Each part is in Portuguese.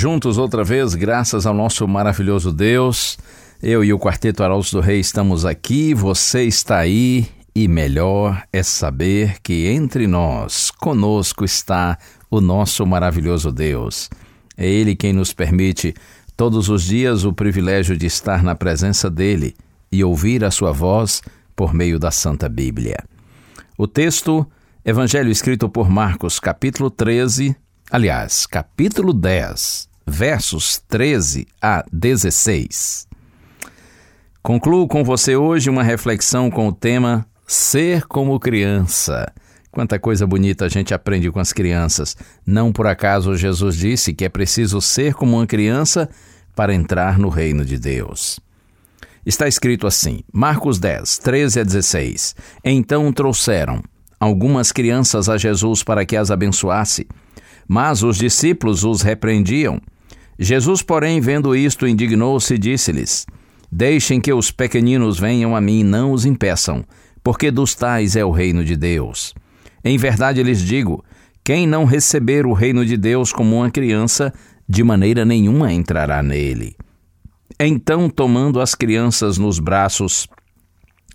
Juntos outra vez, graças ao nosso maravilhoso Deus. Eu e o Quarteto Arautos do Rei estamos aqui, você está aí e melhor é saber que entre nós, conosco está o nosso maravilhoso Deus. É Ele quem nos permite todos os dias o privilégio de estar na presença dEle e ouvir a sua voz por meio da Santa Bíblia. O texto, Evangelho escrito por Marcos, capítulo 13, aliás, capítulo 10, versos 13 a 16. Concluo com você hoje uma reflexão com o tema Ser como criança. Quanta coisa bonita a gente aprende com as crianças. Não por acaso Jesus disse que é preciso ser como uma criança para entrar no reino de Deus. Está escrito assim, Marcos 10, 13 a 16. Então trouxeram algumas crianças a Jesus para que as abençoasse, mas os discípulos os repreendiam. Jesus, porém, vendo isto, indignou-se e disse-lhes: Deixem que os pequeninos venham a mim, não os impeçam, porque dos tais é o reino de Deus. Em verdade lhes digo: quem não receber o reino de Deus como uma criança, de maneira nenhuma entrará nele. Então, tomando as crianças nos braços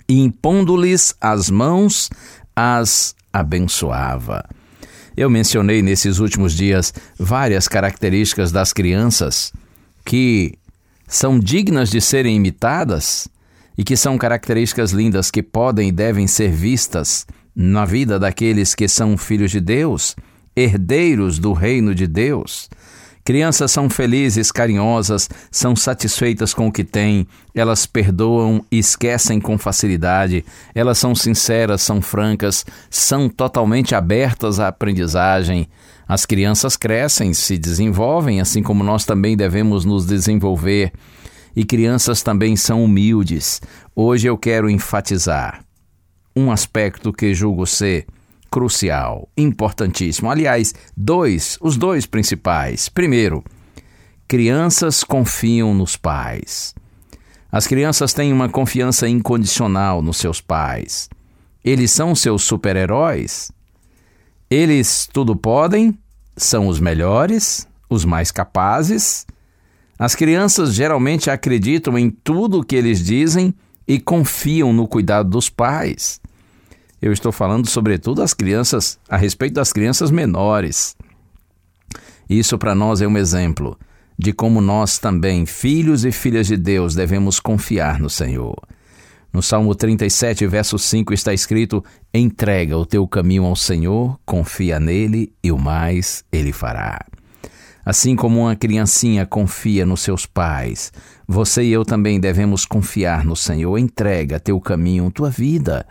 e impondo-lhes as mãos, as abençoava. Eu mencionei nesses últimos dias várias características das crianças que são dignas de serem imitadas e que são características lindas que podem e devem ser vistas na vida daqueles que são filhos de Deus, herdeiros do reino de Deus. Crianças são felizes, carinhosas, são satisfeitas com o que têm, elas perdoam e esquecem com facilidade, elas são sinceras, são francas, são totalmente abertas à aprendizagem. As crianças crescem, se desenvolvem, assim como nós também devemos nos desenvolver. E crianças também são humildes. Hoje eu quero enfatizar um aspecto que julgo ser crucial, importantíssimo. Aliás, dois, os dois principais. Primeiro, crianças confiam nos pais. As crianças têm uma confiança incondicional nos seus pais. Eles são seus super-heróis. Eles tudo podem, são os melhores, os mais capazes. As crianças geralmente acreditam em tudo o que eles dizem e confiam no cuidado dos pais. Eu estou falando sobretudo das crianças, a respeito das crianças menores. Isso para nós é um exemplo de como nós também, filhos e filhas de Deus, devemos confiar no Senhor. No Salmo 37, verso 5 está escrito: Entrega o teu caminho ao Senhor, confia nele e o mais ele fará. Assim como uma criancinha confia nos seus pais, você e eu também devemos confiar no Senhor. Entrega teu caminho, tua vida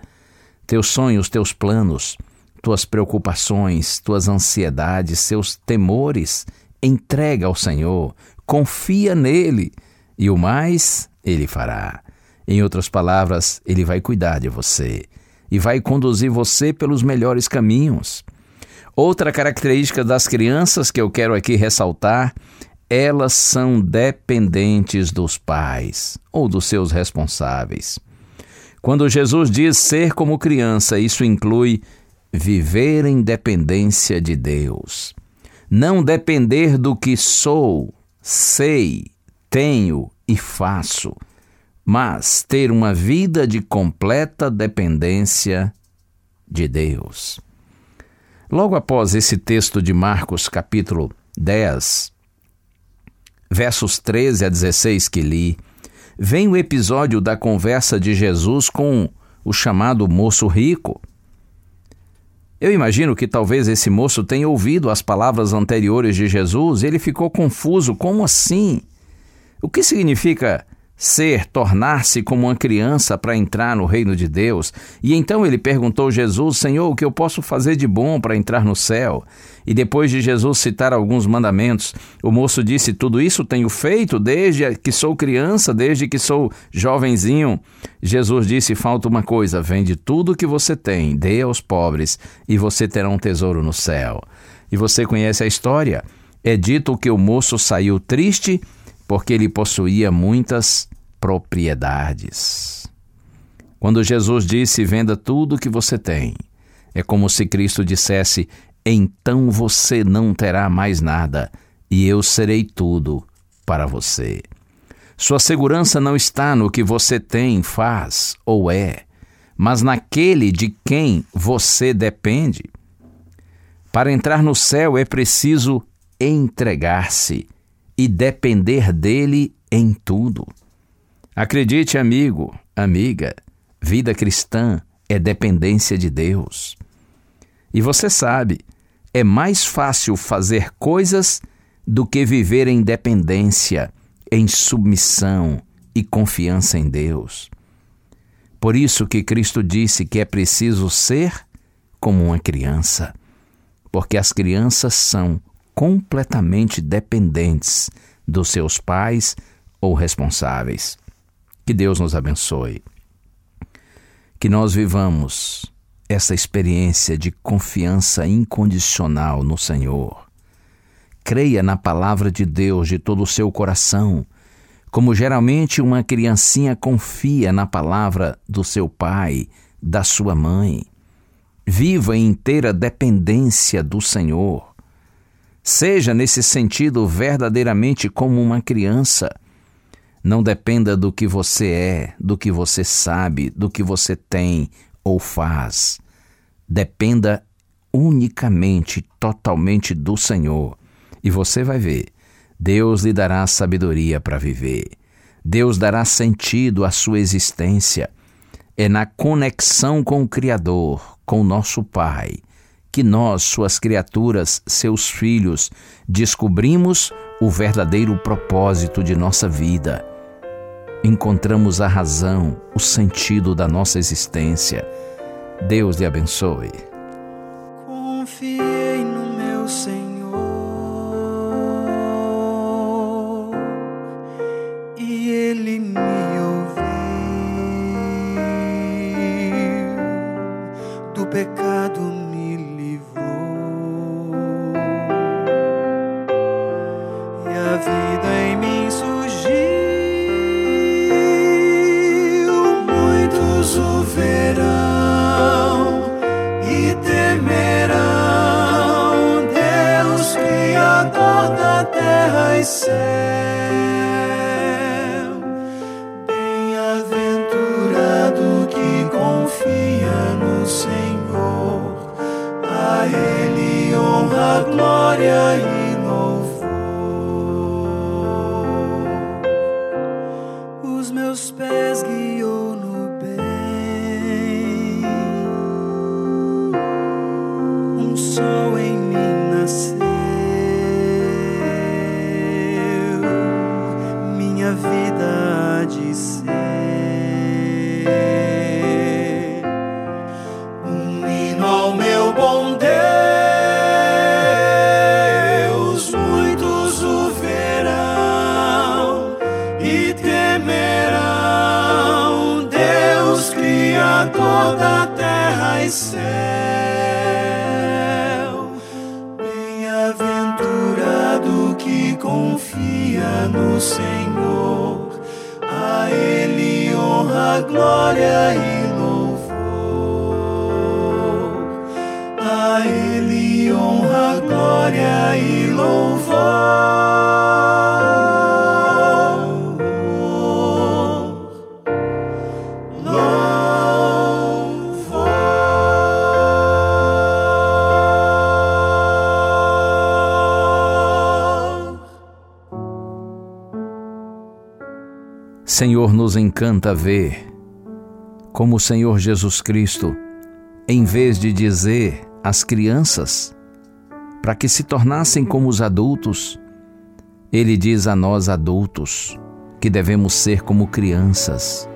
teus sonhos, teus planos, tuas preocupações, tuas ansiedades, seus temores, entrega ao Senhor, confia nele e o mais ele fará. Em outras palavras, ele vai cuidar de você e vai conduzir você pelos melhores caminhos. Outra característica das crianças que eu quero aqui ressaltar, elas são dependentes dos pais ou dos seus responsáveis. Quando Jesus diz ser como criança, isso inclui viver em dependência de Deus. Não depender do que sou, sei, tenho e faço, mas ter uma vida de completa dependência de Deus. Logo após esse texto de Marcos, capítulo 10, versos 13 a 16 que li, vem o episódio da conversa de Jesus com o chamado moço rico. Eu imagino que talvez esse moço tenha ouvido as palavras anteriores de Jesus e ele ficou confuso. Como assim? O que significa ser, tornar-se como uma criança para entrar no reino de Deus. E então ele perguntou a Jesus: Senhor, o que eu posso fazer de bom para entrar no céu? E depois de Jesus citar alguns mandamentos, o moço disse: Tudo isso tenho feito desde que sou criança, desde que sou jovenzinho. Jesus disse: Falta uma coisa: vende tudo o que você tem, dê aos pobres, e você terá um tesouro no céu. E você conhece a história. É dito que o moço saiu triste porque ele possuía muitas propriedades. Quando Jesus disse: Venda tudo o que você tem, é como se Cristo dissesse: Então você não terá mais nada, e eu serei tudo para você. Sua segurança não está no que você tem, faz ou é, mas naquele de quem você depende. Para entrar no céu é preciso entregar-se e depender dele em tudo. Acredite, amigo, amiga, vida cristã é dependência de Deus. E você sabe, é mais fácil fazer coisas do que viver em dependência, em submissão e confiança em Deus. Por isso que Cristo disse que é preciso ser como uma criança, porque as crianças são completamente dependentes dos seus pais ou responsáveis. Que Deus nos abençoe. Que nós vivamos essa experiência de confiança incondicional no Senhor. Creia na palavra de Deus de todo o seu coração, como geralmente uma criancinha confia na palavra do seu pai, da sua mãe. Viva em inteira dependência do Senhor. Seja nesse sentido verdadeiramente como uma criança. Não dependa do que você é, do que você sabe, do que você tem ou faz. Dependa unicamente, totalmente do Senhor. E você vai ver, Deus lhe dará sabedoria para viver. Deus dará sentido à sua existência. É na conexão com o Criador, com nosso Pai, que nós, suas criaturas, seus filhos, descobrimos o verdadeiro propósito de nossa vida. Encontramos a razão, o sentido da nossa existência. Deus lhe abençoe. Confiei no meu Senhor say. Glória e Senhor, nos encanta ver como o Senhor Jesus Cristo, em vez de dizer às crianças para que se tornassem como os adultos, ele diz a nós adultos que devemos ser como crianças,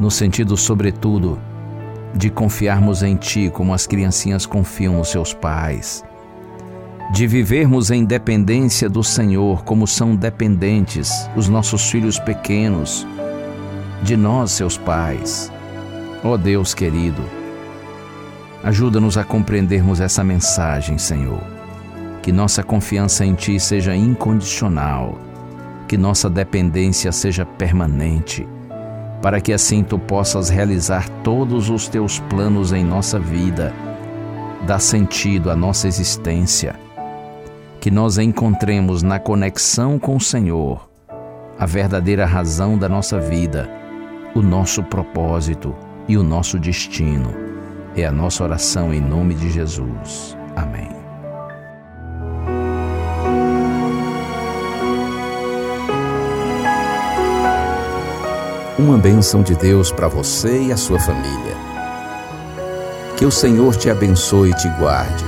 no sentido, sobretudo, de confiarmos em Ti como as criancinhas confiam nos seus pais de vivermos em dependência do Senhor, como são dependentes os nossos filhos pequenos, de nós, seus pais. Ó oh Deus querido, ajuda-nos a compreendermos essa mensagem, Senhor. Que nossa confiança em Ti seja incondicional, que nossa dependência seja permanente, para que assim Tu possas realizar todos os Teus planos em nossa vida, dar sentido à nossa existência que nós encontremos na conexão com o Senhor a verdadeira razão da nossa vida, o nosso propósito e o nosso destino. É a nossa oração em nome de Jesus. Amém. Uma bênção de Deus para você e a sua família. Que o Senhor te abençoe e te guarde